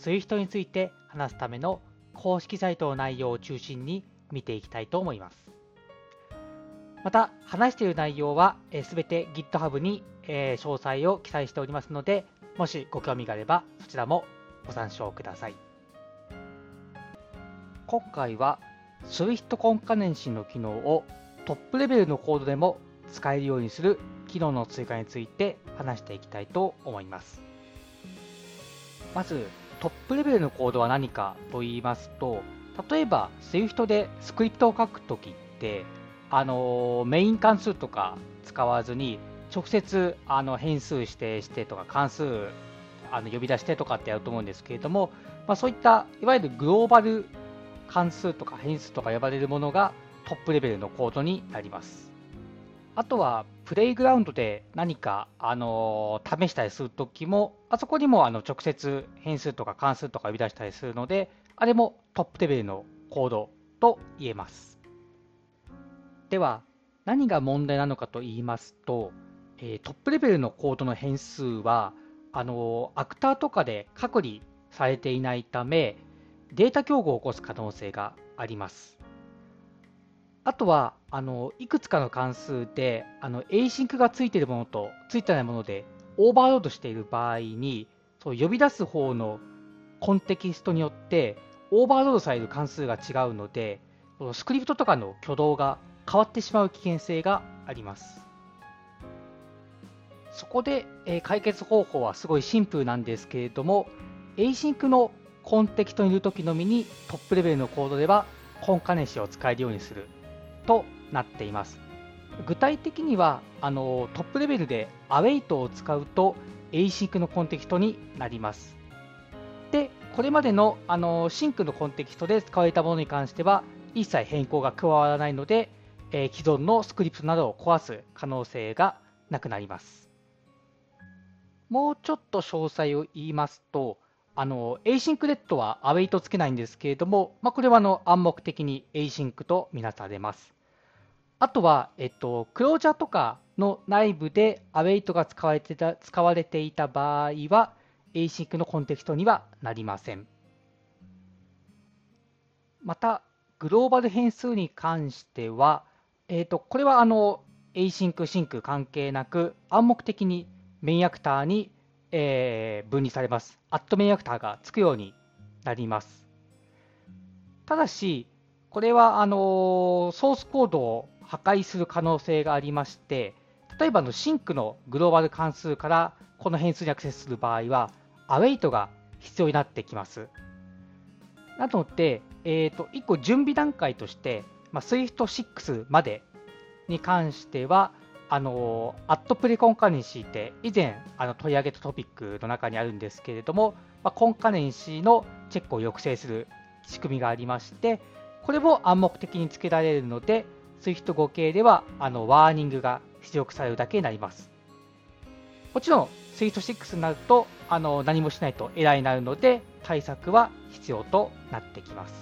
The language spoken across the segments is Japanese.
SWIFT について話すための公式サイトの内容を中心に見ていきたいと思います。また、話している内容はすべて GitHub に詳細を記載しておりますので、もしご興味があればそちらもご参照ください。今回は SWIFT コンカネンシーの機能をトップレベルのコードでも使えるようにする機能の追加について話していきたいと思います。まず、トップレベルのコードは何かと言いますと、例えば Swift でスクリプトを書くときって、あのメイン関数とか使わずに、直接あの変数指定してとか関数あの呼び出してとかってやると思うんですけれども、まあ、そういったいわゆるグローバル関数とか変数とか呼ばれるものがトップレベルのコードになります。あとは、プレイグラウンドで何か、あの試したりするときも、あそこにもあの直接変数とか関数とか呼び出したりするので、あれもトップレベルのコードと言えます。では、何が問題なのかと言いますと、えー、トップレベルのコードの変数は、あのアクターとかで隔離されていないため、データ競合を起こす可能性があります。あとは、あの、いくつかの関数で、あの、async がついているものとついてないもので、オーバーロードしている場合に、そう呼び出す方のコンテキストによって、オーバーロードされる関数が違うので、スクリプトとかの挙動が変わってしまう危険性があります。そこで、えー、解決方法はすごいシンプルなんですけれども、async のコンテキストにいるときのみにトップレベルのコードではコンカネシを使えるようにするとなっています。具体的にはあのトップレベルでアウェイトを使うと async のコンテキストになります。で、これまでのあのシンクのコンテキストで使われたものに関しては一切変更が加わらないので、えー、既存のスクリプトなどを壊す可能性がなくなります。もうちょっと詳細を言いますと、あの async レッドはアウェイトつけないんですけれども、まあ、これはあの暗黙的に async とみなされます。あとは、えっと、クロージャーとかの内部でアウェイトが使われてた使われていた場合は、async のコンテキストにはなりません。また、グローバル変数に関しては、えっと、これはあの async、 sync 関係なく暗黙的に MainActor にえー、分離されます。 at MainActor がつくようになります。ただし、これはあのソースコードを破壊する可能性がありまして、例えばの sync のグローバル関数からこの変数にアクセスする場合は、アウェイトが必要になってきます。なので、えーと、1個準備段階として、まあ、SWIFT6 までに関しては、あの、アットプレコンカネンシーって以前あの取り上げたトピックの中にあるんですけれども、まあ、コンカネンシーのチェックを抑制する仕組みがありまして、これも暗黙的につけられるので、Swift 5系ではあのワーニングが出力されるだけになります。もちろん Swift6 になるとあの何もしないとエラーになるので対策は必要となってきます。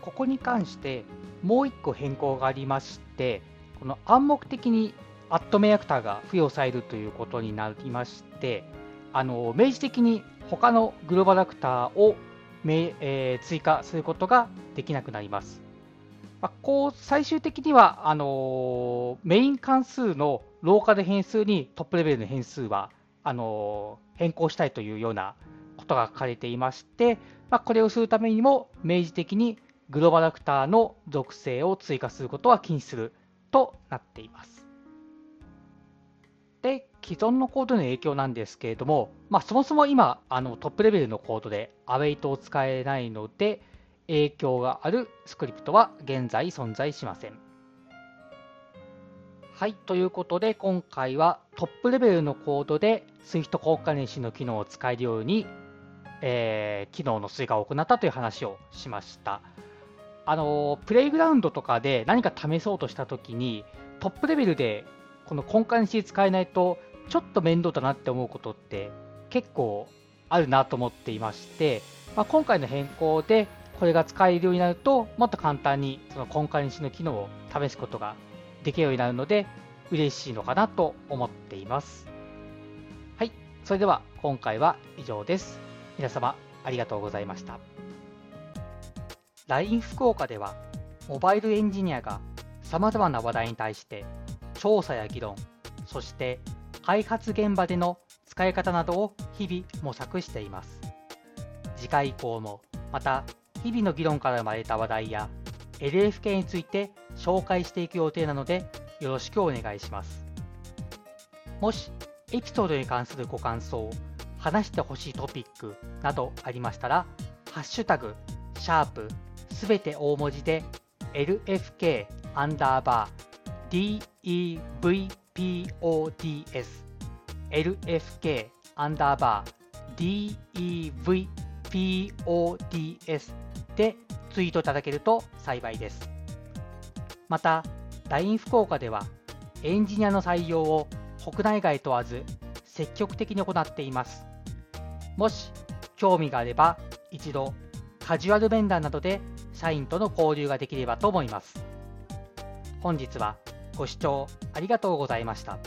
ここに関してもう1個変更がありまして、この暗黙的にアットメアクターが付与されるということになりまして、あの明示的に他のグローバルアクターをえー、追加することができなくなります。まあ、こう最終的にはあのメイン関数のローカル変数にトップレベルの変数はあの変更したいというようなことが書かれていまして、まあ、これをするためにも明示的にグローバルアクターの属性を追加することは禁止するとなっています。で、既存のコードの影響なんですけれども、まあ、そもそも今あのトップレベルのコードで Await を使えないので、影響があるスクリプトは現在存在しません。はい、ということで今回はトップレベルのコードで Swift 交換練習の機能を使えるように、えー、機能の追加を行ったという話をしました。あのプレイグラウンドとかで何か試そうとしたときにトップレベルでこの根幹に使えないとちょっと面倒だなって思うことって結構あるなと思っていまして、まあ、今回の変更でこれが使えるようになるともっと簡単にその根幹にの機能を試すことができるようになるので嬉しいのかなと思っています。はい、それでは今回は以上です。皆様ありがとうございました。LINE 福岡では、モバイルエンジニアが様々な話題に対して調査や議論、そして開発現場での使い方などを日々模索しています。次回以降もまた日々の議論から生まれた話題や LFK について紹介していく予定なのでよろしくお願いします。もしエピソードに関するご感想、話してほしいトピックなどありましたら、ハッシュタグ、シャープすべて大文字で LFK アンダーバー DEVPODS LFK アンダーバー DEVPODS PODS でツイートいただけると幸いです。また、LINE 福岡ではエンジニアの採用を国内外問わず積極的に行っています。もし興味があれば一度カジュアル面談などで社員との交流ができればと思います。本日はご視聴ありがとうございました。